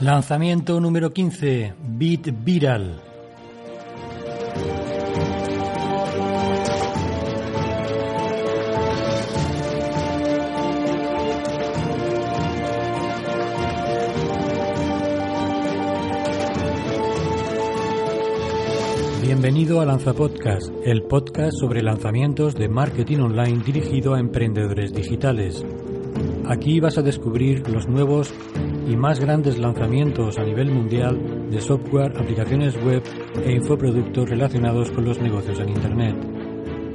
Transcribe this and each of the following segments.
Lanzamiento número 15, Bit Viral. Bienvenido a Lanza Podcast, el podcast sobre lanzamientos de marketing online dirigido a emprendedores digitales. Aquí vas a descubrir los nuevos y más grandes lanzamientos a nivel mundial de software, aplicaciones web e infoproductos relacionados con los negocios en Internet.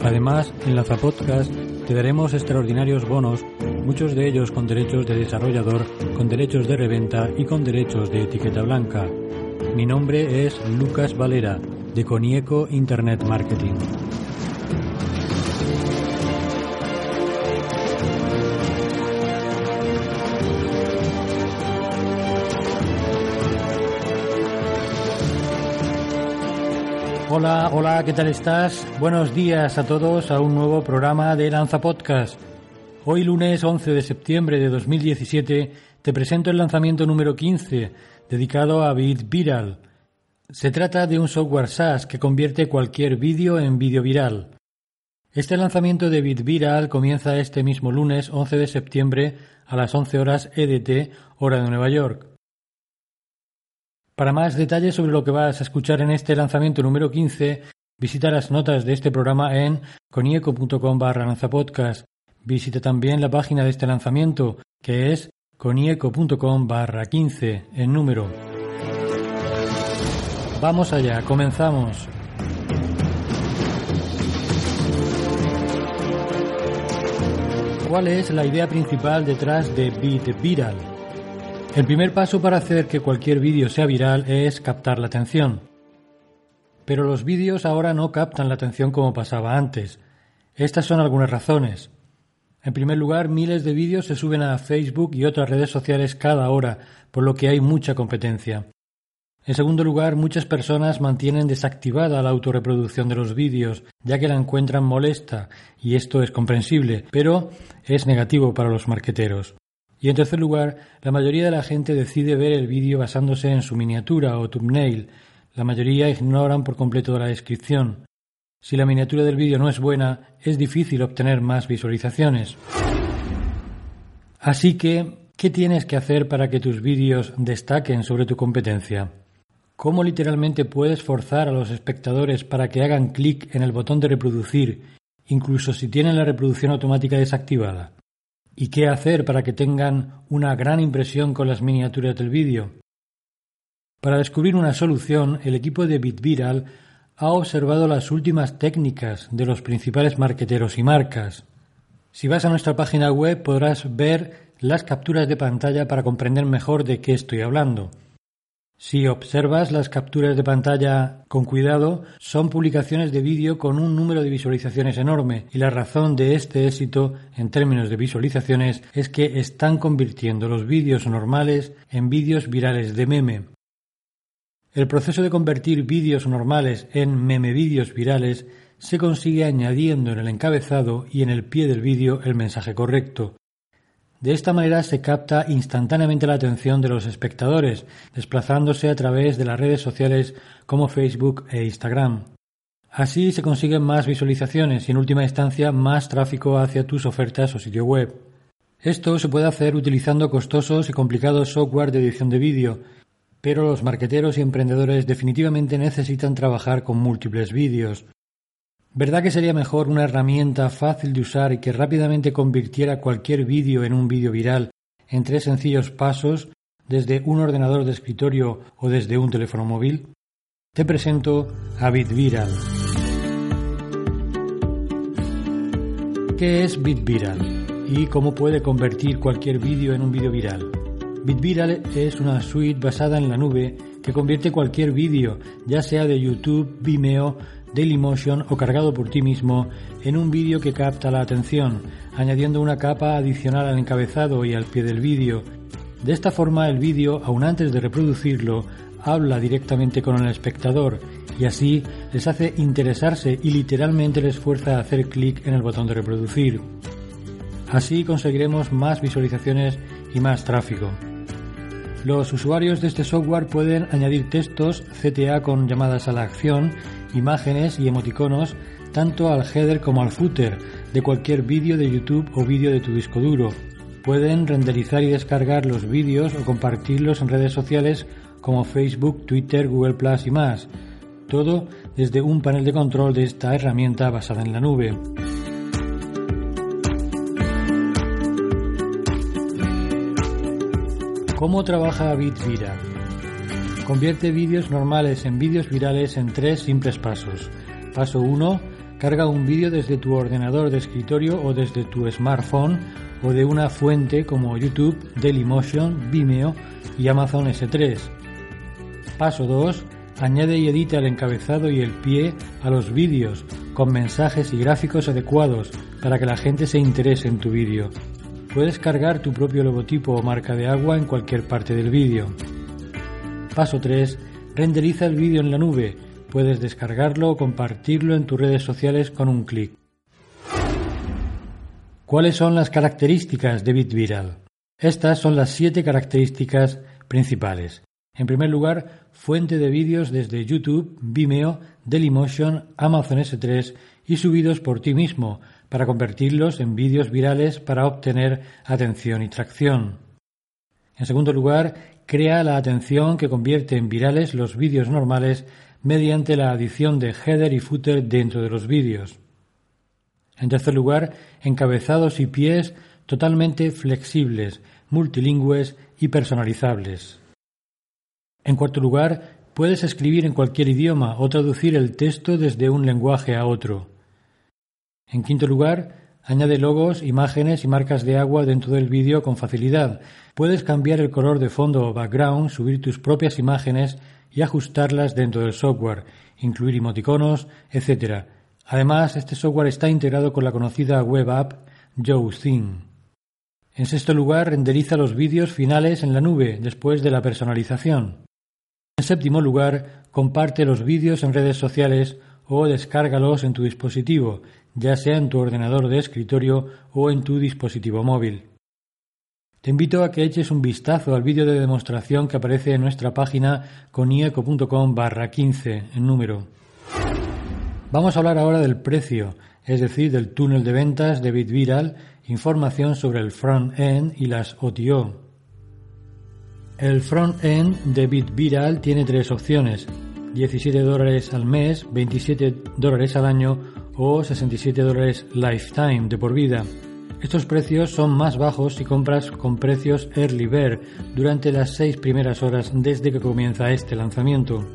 Además, en Lanza Podcast te daremos extraordinarios bonos, muchos de ellos con derechos de desarrollador, con derechos de reventa y con derechos de etiqueta blanca. Mi nombre es Lucas Valera, de Conieco Internet Marketing. Hola, hola, ¿qué tal estás? Buenos días a todos a un nuevo programa de Lanza Podcast. Hoy lunes 11 de septiembre de 2017 te presento el lanzamiento número 15 dedicado a Bit Viral. Se trata de un software SaaS que convierte cualquier vídeo en vídeo viral. Este lanzamiento de Bit Viral comienza este mismo lunes 11 de septiembre a las 11 horas EDT, hora de Nueva York. Para más detalles sobre lo que vas a escuchar en este lanzamiento número 15, visita las notas de este programa en conieco.com barra lanzapodcast. Visita también la página de este lanzamiento, que es conieco.com barra 15 en número. Vamos allá, comenzamos. ¿Cuál es la idea principal detrás de Bit Viral? El primer paso para hacer que cualquier vídeo sea viral es captar la atención. Pero los vídeos ahora no captan la atención como pasaba antes. Estas son algunas razones. En primer lugar, miles de vídeos se suben a Facebook y otras redes sociales cada hora, por lo que hay mucha competencia. En segundo lugar, muchas personas mantienen desactivada la autorreproducción de los vídeos, ya que la encuentran molesta, y esto es comprensible, pero es negativo para los marqueteros. Y en tercer lugar, la mayoría de la gente decide ver el vídeo basándose en su miniatura o thumbnail. La mayoría ignoran por completo la descripción. Si la miniatura del vídeo no es buena, es difícil obtener más visualizaciones. Así que, ¿qué tienes que hacer para que tus vídeos destaquen sobre tu competencia? ¿Cómo literalmente puedes forzar a los espectadores para que hagan clic en el botón de reproducir, incluso si tienen la reproducción automática desactivada? ¿Y qué hacer para que tengan una gran impresión con las miniaturas del vídeo? Para descubrir una solución, el equipo de BitViral ha observado las últimas técnicas de los principales marqueteros y marcas. Si vas a nuestra página web podrás ver las capturas de pantalla para comprender mejor de qué estoy hablando. Si observas las capturas de pantalla con cuidado, son publicaciones de vídeo con un número de visualizaciones enorme y la razón de este éxito en términos de visualizaciones es que están convirtiendo los vídeos normales en vídeos virales de meme. El proceso de convertir vídeos normales en meme vídeos virales se consigue añadiendo en el encabezado y en el pie del vídeo el mensaje correcto. De esta manera se capta instantáneamente la atención de los espectadores, desplazándose a través de las redes sociales como Facebook e Instagram. Así se consiguen más visualizaciones y en última instancia más tráfico hacia tus ofertas o sitio web. Esto se puede hacer utilizando costosos y complicados software de edición de vídeo, pero los marqueteros y emprendedores definitivamente necesitan trabajar con múltiples vídeos, ¿Verdad que sería mejor una herramienta fácil de usar y que rápidamente convirtiera cualquier vídeo en un vídeo viral en tres sencillos pasos desde un ordenador de escritorio o desde un teléfono móvil? Te presento a BitViral. ¿Qué es BitViral? ¿Y cómo puede convertir cualquier vídeo en un vídeo viral? BitViral es una suite basada en la nube que convierte cualquier vídeo, ya sea de YouTube, Vimeo, Dailymotion o cargado por ti mismo, en un vídeo que capta la atención, añadiendo una capa adicional al encabezado y al pie del vídeo. De esta forma el vídeo, aun antes de reproducirlo, habla directamente con el espectador y así les hace interesarse y literalmente les fuerza a hacer clic en el botón de reproducir. Así conseguiremos más visualizaciones y más tráfico. Los usuarios de este software pueden añadir textos CTA con llamadas a la acción, imágenes y emoticonos tanto al header como al footer de cualquier vídeo de YouTube o vídeo de tu disco duro. Pueden renderizar y descargar los vídeos o compartirlos en redes sociales como Facebook, Twitter, Google Plus y más. Todo desde un panel de control de esta herramienta basada en la nube. ¿Cómo trabaja BitViral? Convierte vídeos normales en vídeos virales en tres simples pasos. Paso 1. Carga un vídeo desde tu ordenador de escritorio o desde tu smartphone o de una fuente como YouTube, Dailymotion, Vimeo y Amazon S3. Paso 2. Añade y edita el encabezado y el pie a los vídeos con mensajes y gráficos adecuados para que la gente se interese en tu vídeo. Puedes cargar tu propio logotipo o marca de agua en cualquier parte del vídeo. Paso 3. Renderiza el vídeo en la nube. Puedes descargarlo o compartirlo en tus redes sociales con un clic. ¿Cuáles son las características de BitViral? Estas son las siete características principales. En primer lugar, fuente de vídeos desde YouTube, Vimeo, Dailymotion, Amazon S3 y subidos por ti mismo, para convertirlos en vídeos virales para obtener atención y tracción. En segundo lugar, crea la atención que convierte en virales los vídeos normales mediante la adición de header y footer dentro de los vídeos. En tercer lugar, encabezados y pies totalmente flexibles, multilingües y personalizables. En cuarto lugar, puedes escribir en cualquier idioma o traducir el texto desde un lenguaje a otro. En quinto lugar, añade logos, imágenes y marcas de agua dentro del vídeo con facilidad. Puedes cambiar el color de fondo o background, subir tus propias imágenes y ajustarlas dentro del software, incluir emoticonos, etc. Además, este software está integrado con la conocida web app JoeThing. En sexto lugar, renderiza los vídeos finales en la nube después de la personalización. En séptimo lugar, comparte los vídeos en redes sociales o descárgalos en tu dispositivo, ya sea en tu ordenador de escritorio o en tu dispositivo móvil. Te invito a que eches un vistazo al vídeo de demostración que aparece en nuestra página conieco.com barra 15 en número. Vamos a hablar ahora del precio, es decir, del túnel de ventas de BitViral, información sobre el front-end y las OTO. El front-end de BitViral tiene tres opciones, 17 dólares al mes, 27 dólares al año o 67 dólares lifetime de por vida. Estos precios son más bajos si compras con precios Early Bird durante las seis primeras horas desde que comienza este lanzamiento.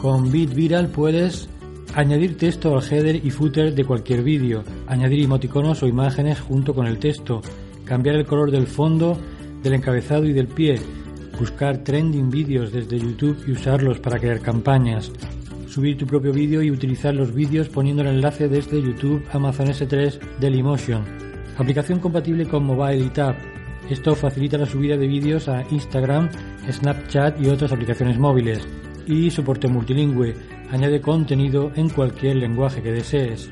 Con BitViral puedes añadir texto al header y footer de cualquier vídeo, añadir emoticonos o imágenes junto con el texto, cambiar el color del fondo, del encabezado y del pie, buscar trending vídeos desde YouTube y usarlos para crear campañas, subir tu propio vídeo y utilizar los vídeos poniendo el enlace desde YouTube, Amazon S3, Dailymotion. Aplicación compatible con Mobile y Tab. Esto facilita la subida de vídeos a Instagram, Snapchat y otras aplicaciones móviles. Y soporte multilingüe. Añade contenido en cualquier lenguaje que desees.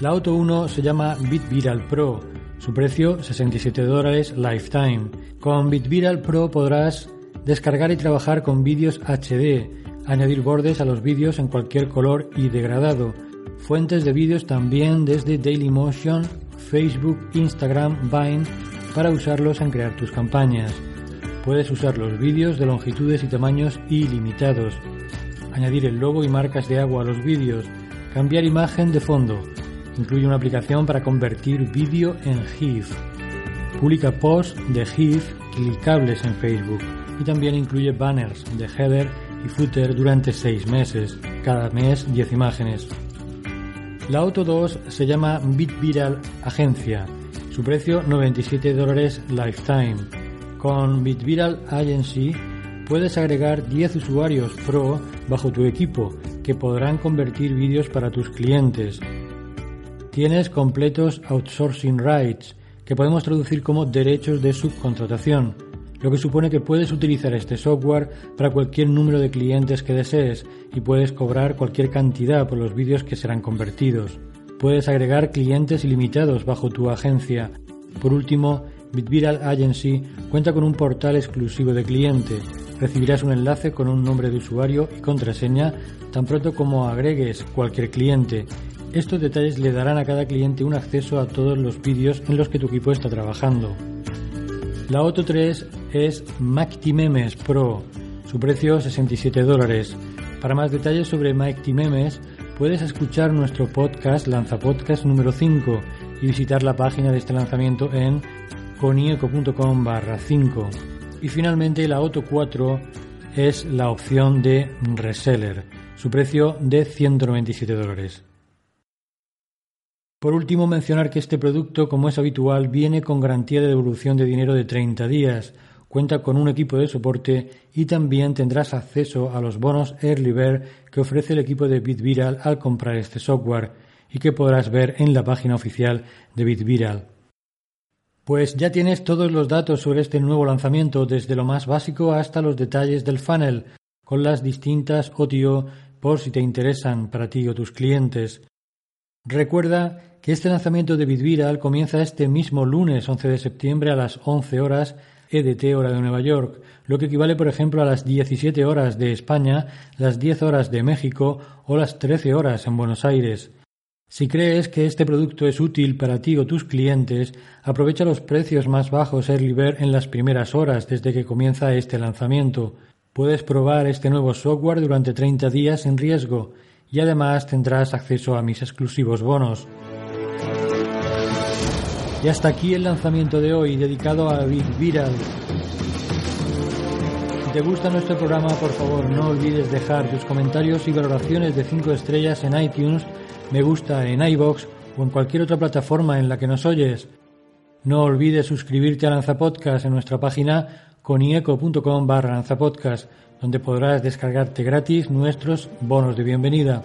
La Auto 1 se llama BitViral Pro su precio 67 dólares lifetime. Con BitViral Pro podrás descargar y trabajar con vídeos HD, añadir bordes a los vídeos en cualquier color y degradado, fuentes de vídeos también desde Dailymotion, Facebook, Instagram, Vine para usarlos en crear tus campañas. Puedes usar los vídeos de longitudes y tamaños ilimitados, añadir el logo y marcas de agua a los vídeos, cambiar imagen de fondo, Incluye una aplicación para convertir vídeo en GIF. Publica posts de GIF clicables en Facebook y también incluye banners de header y footer durante seis meses, cada mes 10 imágenes. La Auto 2 se llama BitViral Agencia. Su precio 97 dólares lifetime. Con BitViral Agency puedes agregar 10 usuarios pro bajo tu equipo que podrán convertir vídeos para tus clientes. Tienes completos outsourcing rights, que podemos traducir como derechos de subcontratación, lo que supone que puedes utilizar este software para cualquier número de clientes que desees y puedes cobrar cualquier cantidad por los vídeos que serán convertidos. Puedes agregar clientes ilimitados bajo tu agencia. Por último, BitViral Agency cuenta con un portal exclusivo de cliente. Recibirás un enlace con un nombre de usuario y contraseña tan pronto como agregues cualquier cliente. Estos detalles le darán a cada cliente un acceso a todos los vídeos en los que tu equipo está trabajando. La Auto 3 es Memes Pro, su precio 67 dólares. Para más detalles sobre Memes puedes escuchar nuestro podcast Lanza Podcast número 5 y visitar la página de este lanzamiento en conieco.com barra 5. Y finalmente la Auto 4 es la opción de reseller, su precio de 197 dólares. Por último, mencionar que este producto, como es habitual, viene con garantía de devolución de dinero de 30 días, cuenta con un equipo de soporte y también tendrás acceso a los bonos Early Bird que ofrece el equipo de BitViral al comprar este software y que podrás ver en la página oficial de BitViral. Pues ya tienes todos los datos sobre este nuevo lanzamiento, desde lo más básico hasta los detalles del funnel, con las distintas OTO por si te interesan para ti o tus clientes. Recuerda este lanzamiento de BitViral comienza este mismo lunes 11 de septiembre a las 11 horas EDT hora de Nueva York, lo que equivale por ejemplo a las 17 horas de España, las 10 horas de México o las 13 horas en Buenos Aires. Si crees que este producto es útil para ti o tus clientes, aprovecha los precios más bajos Early Bird en las primeras horas desde que comienza este lanzamiento. Puedes probar este nuevo software durante 30 días sin riesgo y además tendrás acceso a mis exclusivos bonos. Y hasta aquí el lanzamiento de hoy dedicado a BitViral. Si te gusta nuestro programa, por favor no olvides dejar tus comentarios y valoraciones de 5 estrellas en iTunes me gusta en iBox o en cualquier otra plataforma en la que nos oyes. No olvides suscribirte a Lanzapodcast en nuestra página conieco.com barra lanzapodcast, donde podrás descargarte gratis nuestros bonos de bienvenida.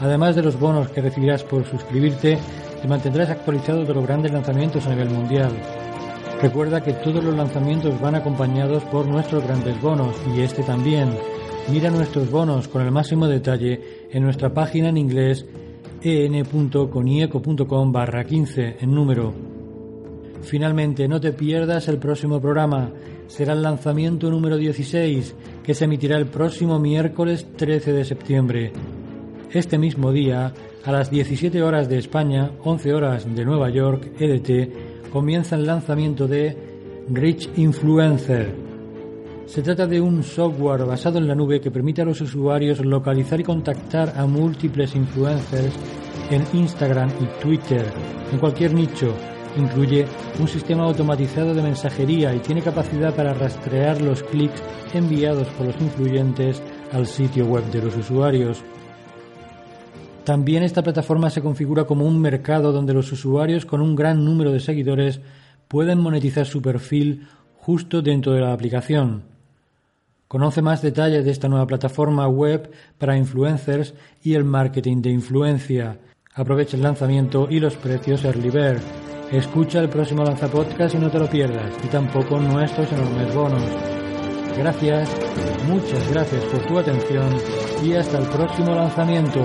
Además de los bonos que recibirás por suscribirte, te mantendrás actualizado de los grandes lanzamientos a nivel mundial. Recuerda que todos los lanzamientos van acompañados por nuestros grandes bonos y este también. Mira nuestros bonos con el máximo detalle en nuestra página en inglés en.conieco.com barra 15 en número. Finalmente, no te pierdas el próximo programa. Será el lanzamiento número 16, que se emitirá el próximo miércoles 13 de septiembre. Este mismo día, a las 17 horas de España, 11 horas de Nueva York, EDT, comienza el lanzamiento de Rich Influencer se trata de un software basado en la nube que permite a los usuarios localizar y contactar a múltiples influencers en Instagram y Twitter, en cualquier nicho. Incluye un sistema automatizado de mensajería y tiene capacidad para rastrear los clics enviados por los influyentes al sitio web de los usuarios. También esta plataforma se configura como un mercado donde los usuarios con un gran número de seguidores pueden monetizar su perfil justo dentro de la aplicación. Conoce más detalles de esta nueva plataforma web para influencers y el marketing de influencia. Aprovecha el lanzamiento y los precios Early Bird. Escucha el próximo Lanzapodcast y no te lo pierdas, y tampoco nuestros enormes bonos. Gracias, muchas gracias por tu atención y hasta el próximo lanzamiento.